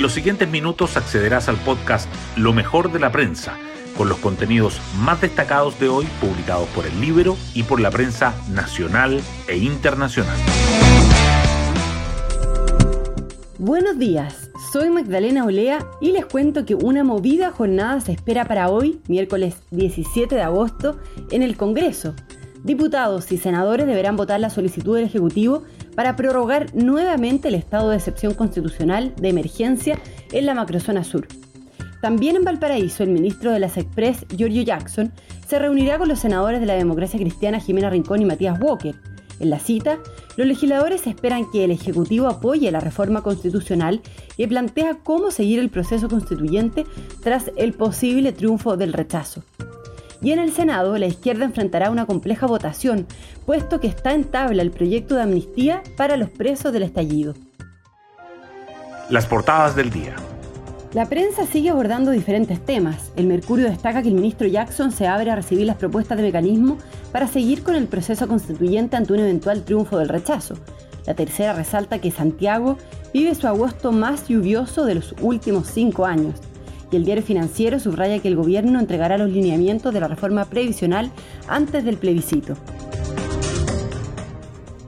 En los siguientes minutos accederás al podcast Lo mejor de la prensa, con los contenidos más destacados de hoy publicados por el libro y por la prensa nacional e internacional. Buenos días, soy Magdalena Olea y les cuento que una movida jornada se espera para hoy, miércoles 17 de agosto, en el Congreso. Diputados y senadores deberán votar la solicitud del Ejecutivo para prorrogar nuevamente el estado de excepción constitucional de emergencia en la macrozona sur. También en Valparaíso, el ministro de las Express, Giorgio Jackson, se reunirá con los senadores de la democracia cristiana Jimena Rincón y Matías Walker. En la cita, los legisladores esperan que el Ejecutivo apoye la reforma constitucional y plantea cómo seguir el proceso constituyente tras el posible triunfo del rechazo. Y en el Senado, la izquierda enfrentará una compleja votación, puesto que está en tabla el proyecto de amnistía para los presos del estallido. Las portadas del día. La prensa sigue abordando diferentes temas. El Mercurio destaca que el ministro Jackson se abre a recibir las propuestas de mecanismo para seguir con el proceso constituyente ante un eventual triunfo del rechazo. La tercera resalta que Santiago vive su agosto más lluvioso de los últimos cinco años. Y el diario financiero subraya que el gobierno entregará los lineamientos de la reforma previsional antes del plebiscito.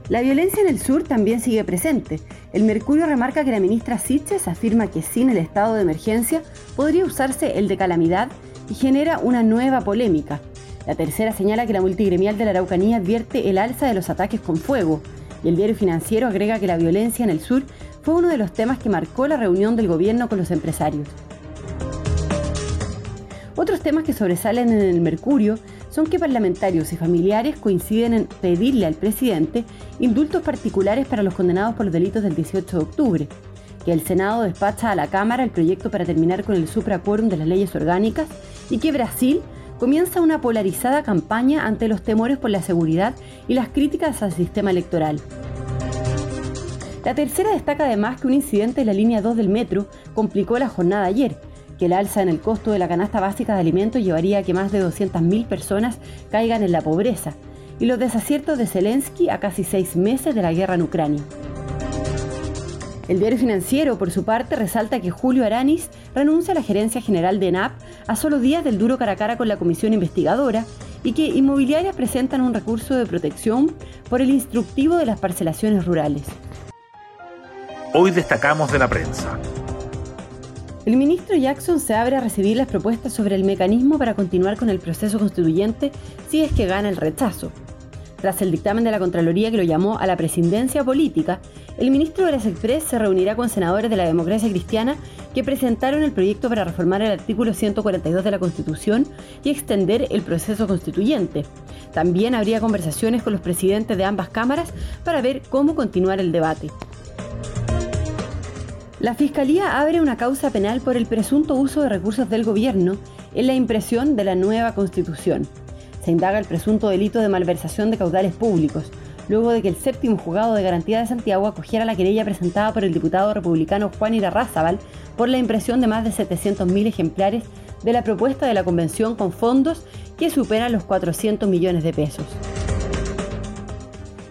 La violencia en el sur también sigue presente. El Mercurio remarca que la ministra Siches afirma que sin el estado de emergencia podría usarse el de calamidad y genera una nueva polémica. La tercera señala que la multigremial de la Araucanía advierte el alza de los ataques con fuego. Y el diario financiero agrega que la violencia en el sur fue uno de los temas que marcó la reunión del gobierno con los empresarios. Otros temas que sobresalen en el Mercurio son que parlamentarios y familiares coinciden en pedirle al presidente indultos particulares para los condenados por los delitos del 18 de octubre, que el Senado despacha a la Cámara el proyecto para terminar con el supraquórum de las leyes orgánicas y que Brasil comienza una polarizada campaña ante los temores por la seguridad y las críticas al sistema electoral. La tercera destaca además que un incidente en la línea 2 del metro complicó la jornada ayer, que el alza en el costo de la canasta básica de alimentos llevaría a que más de 200.000 personas caigan en la pobreza, y los desaciertos de Zelensky a casi seis meses de la guerra en Ucrania. El diario financiero, por su parte, resalta que Julio Aranis renuncia a la gerencia general de ENAP a solo días del duro cara a cara con la comisión investigadora y que inmobiliarias presentan un recurso de protección por el instructivo de las parcelaciones rurales. Hoy destacamos de la prensa. El ministro Jackson se abre a recibir las propuestas sobre el mecanismo para continuar con el proceso constituyente si es que gana el rechazo. Tras el dictamen de la Contraloría que lo llamó a la presidencia política, el ministro de las Express se reunirá con senadores de la democracia cristiana que presentaron el proyecto para reformar el artículo 142 de la Constitución y extender el proceso constituyente. También habría conversaciones con los presidentes de ambas cámaras para ver cómo continuar el debate. La Fiscalía abre una causa penal por el presunto uso de recursos del gobierno en la impresión de la nueva Constitución. Se indaga el presunto delito de malversación de caudales públicos, luego de que el séptimo juzgado de garantía de Santiago acogiera la querella presentada por el diputado republicano Juan Irarrázaval por la impresión de más de 700.000 ejemplares de la propuesta de la convención con fondos que superan los 400 millones de pesos.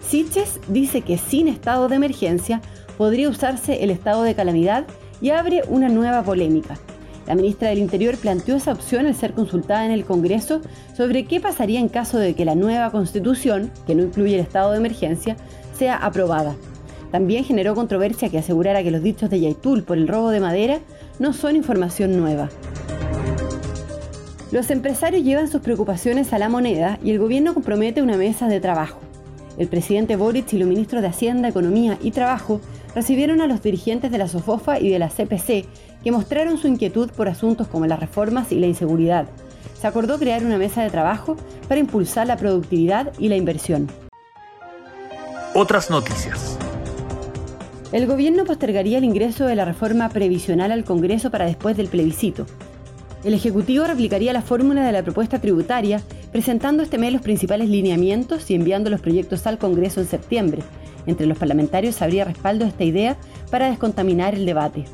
Siches dice que sin estado de emergencia podría usarse el estado de calamidad y abre una nueva polémica. La ministra del Interior planteó esa opción al ser consultada en el Congreso sobre qué pasaría en caso de que la nueva constitución, que no incluye el estado de emergencia, sea aprobada. También generó controversia que asegurara que los dichos de Yaitul por el robo de madera no son información nueva. Los empresarios llevan sus preocupaciones a la moneda y el gobierno compromete una mesa de trabajo. El presidente Boric y los ministros de Hacienda, Economía y Trabajo recibieron a los dirigentes de la SOFOFA y de la CPC que mostraron su inquietud por asuntos como las reformas y la inseguridad. Se acordó crear una mesa de trabajo para impulsar la productividad y la inversión. Otras noticias. El gobierno postergaría el ingreso de la reforma previsional al Congreso para después del plebiscito. El Ejecutivo replicaría la fórmula de la propuesta tributaria, presentando este mes los principales lineamientos y enviando los proyectos al Congreso en septiembre. Entre los parlamentarios habría respaldo a esta idea para descontaminar el debate.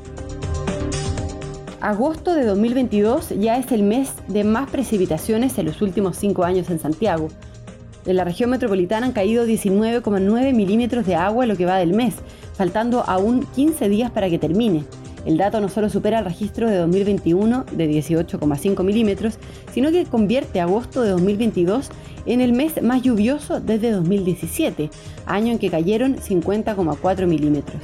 Agosto de 2022 ya es el mes de más precipitaciones en los últimos cinco años en Santiago. En la región metropolitana han caído 19,9 milímetros de agua lo que va del mes, faltando aún 15 días para que termine. El dato no solo supera el registro de 2021 de 18,5 milímetros, sino que convierte agosto de 2022 en el mes más lluvioso desde 2017, año en que cayeron 50,4 milímetros.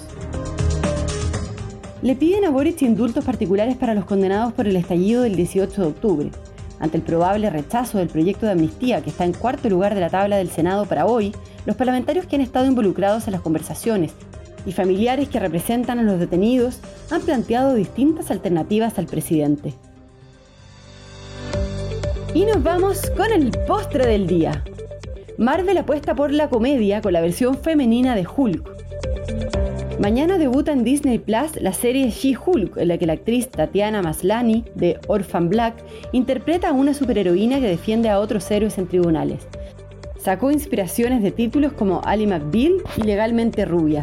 Le piden a Boric indultos particulares para los condenados por el estallido del 18 de octubre. Ante el probable rechazo del proyecto de amnistía que está en cuarto lugar de la tabla del Senado para hoy, los parlamentarios que han estado involucrados en las conversaciones y familiares que representan a los detenidos han planteado distintas alternativas al presidente. Y nos vamos con el postre del día. Marvel apuesta por la comedia con la versión femenina de Hulk. Mañana debuta en Disney Plus la serie She-Hulk, en la que la actriz Tatiana Maslany, de Orphan Black, interpreta a una superheroína que defiende a otros héroes en tribunales. Sacó inspiraciones de títulos como Ali McBeal y Legalmente Rubia.